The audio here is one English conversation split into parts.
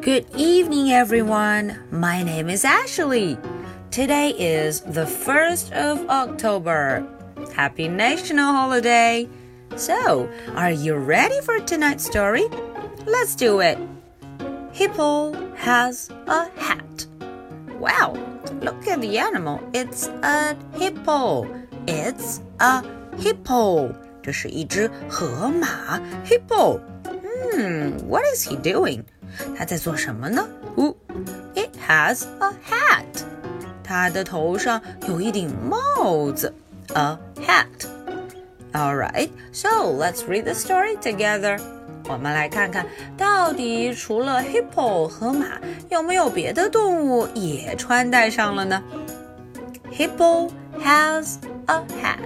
Good evening, everyone. My name is Ashley. Today is the 1st of October. Happy National Holiday. So, are you ready for tonight's story? Let's do it. Hippo has a hat. Wow, look at the animal. It's a hippo. It's a hippo. 这是一只河马 hippo. Hmm, what is he doing? 他在做什么呢？哦，It has a hat. 它的头上有一顶帽子，a hat. All right, so let's read the story together. 我们来看看到底除了 hippo 和马，有没有别的动物也穿戴上了呢？Hippo has a hat.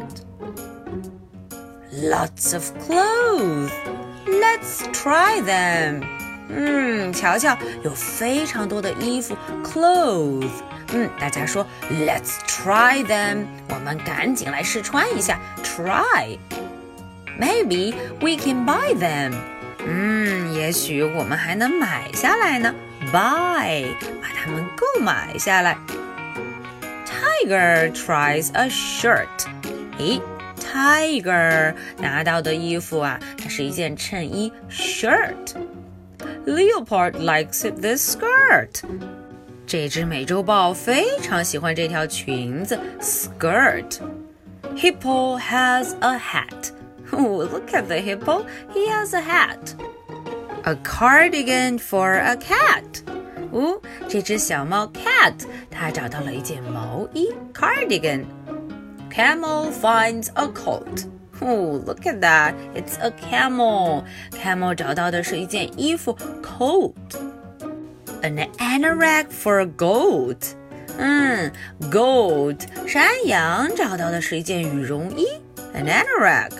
Lots of clothes. Let's try them. 嗯，瞧瞧，有非常多的衣服，clothes。嗯，大家说，Let's try them。我们赶紧来试穿一下，try。Maybe we can buy them。嗯，也许我们还能买下来呢，buy，把它们购买下来。Tiger tries a shirt。诶，Tiger 拿到的衣服啊，它是一件衬衣，shirt。Leopard likes this skirt. 这只美洲豹非常喜欢这条裙子 skirt. Hippo has a hat. Oh, look at the hippo. He has a hat. A cardigan for a cat. 哦，这只小猫 cat 它找到了一件毛衣 cardigan. Camel finds a coat. Oh, look at that! It's a camel. Camel 找到的是一件衣服，coat. An anorak for a goat. 嗯，goat 山羊找到的是一件羽绒衣，an anorak.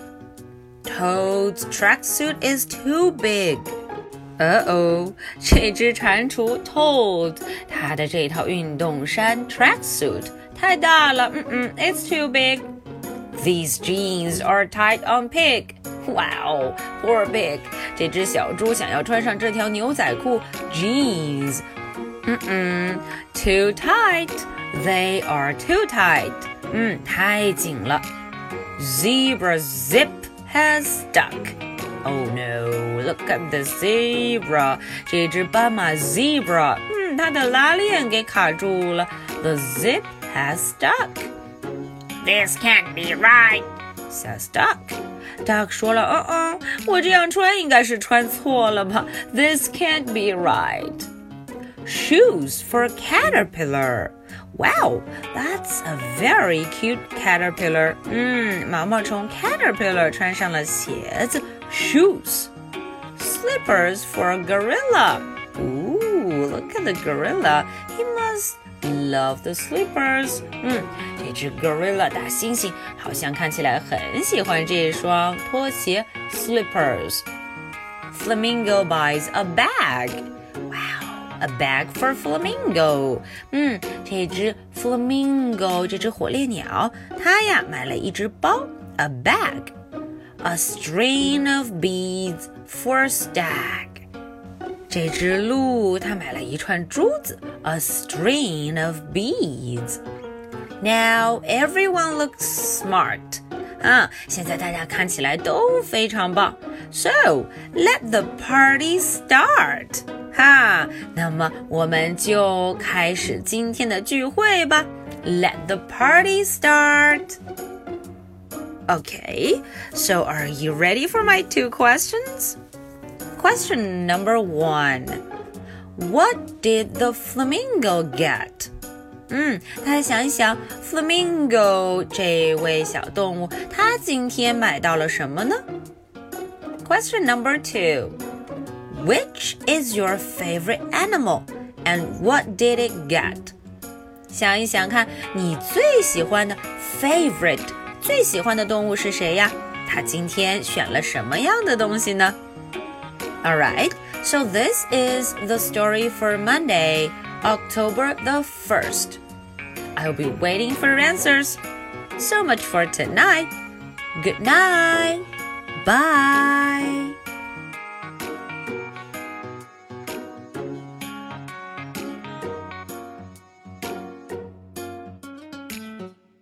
Toad's tracksuit is too big. 呃哦，这只蟾蜍 Toad，它的这套运动衫 tracksuit 太大了，嗯嗯，it's too big. These jeans are tight on Pig. Wow, poor Pig. 这只小猪想要穿上这条牛仔裤 jeans. 嗯嗯，too tight. They are too tight. 嗯，太紧了。Zebra zip has stuck. Oh no! Look at the zebra. 这只斑马 zebra，嗯，它的拉链给卡住了。The zip has stuck. This can't be right, says Duck. Duck 说了，嗯嗯，我这样穿应该是穿错了吧？This can't be right. Shoes for caterpillar. Wow, that's a very cute caterpillar. 嗯，毛毛虫 caterpillar 穿上了鞋子 shoes. Slippers for a gorilla. Ooh, look at the gorilla. He must love the slippers. 嗯，这只 gorilla 大猩猩好像看起来很喜欢这双拖鞋 slippers. Flamingo buys a bag. Wow, a bag for flamingo. 嗯，这只 flamingo 这只火烈鸟，它呀买了一只包 a bag. A string of beads for a stag. 这只鹿它买了一串珠子，a string of beads. Now everyone looks smart. 啊，现在大家看起来都非常棒。So let the party start. 哈，那么我们就开始今天的聚会吧。Let the party start. Okay, so are you ready for my two questions? Question number one What did the flamingo get? 嗯，大家想一想，flamingo 这位小动物，它今天买到了什么呢？Question number two Which is your favorite animal and what did it get? 想一想看，你最喜欢的 favorite 最喜欢的动物是谁呀？它今天选了什么样的东西呢 ？Alright, so this is the story for Monday, October the 1st. I'll be waiting for answers. So much for tonight. Good night. Bye.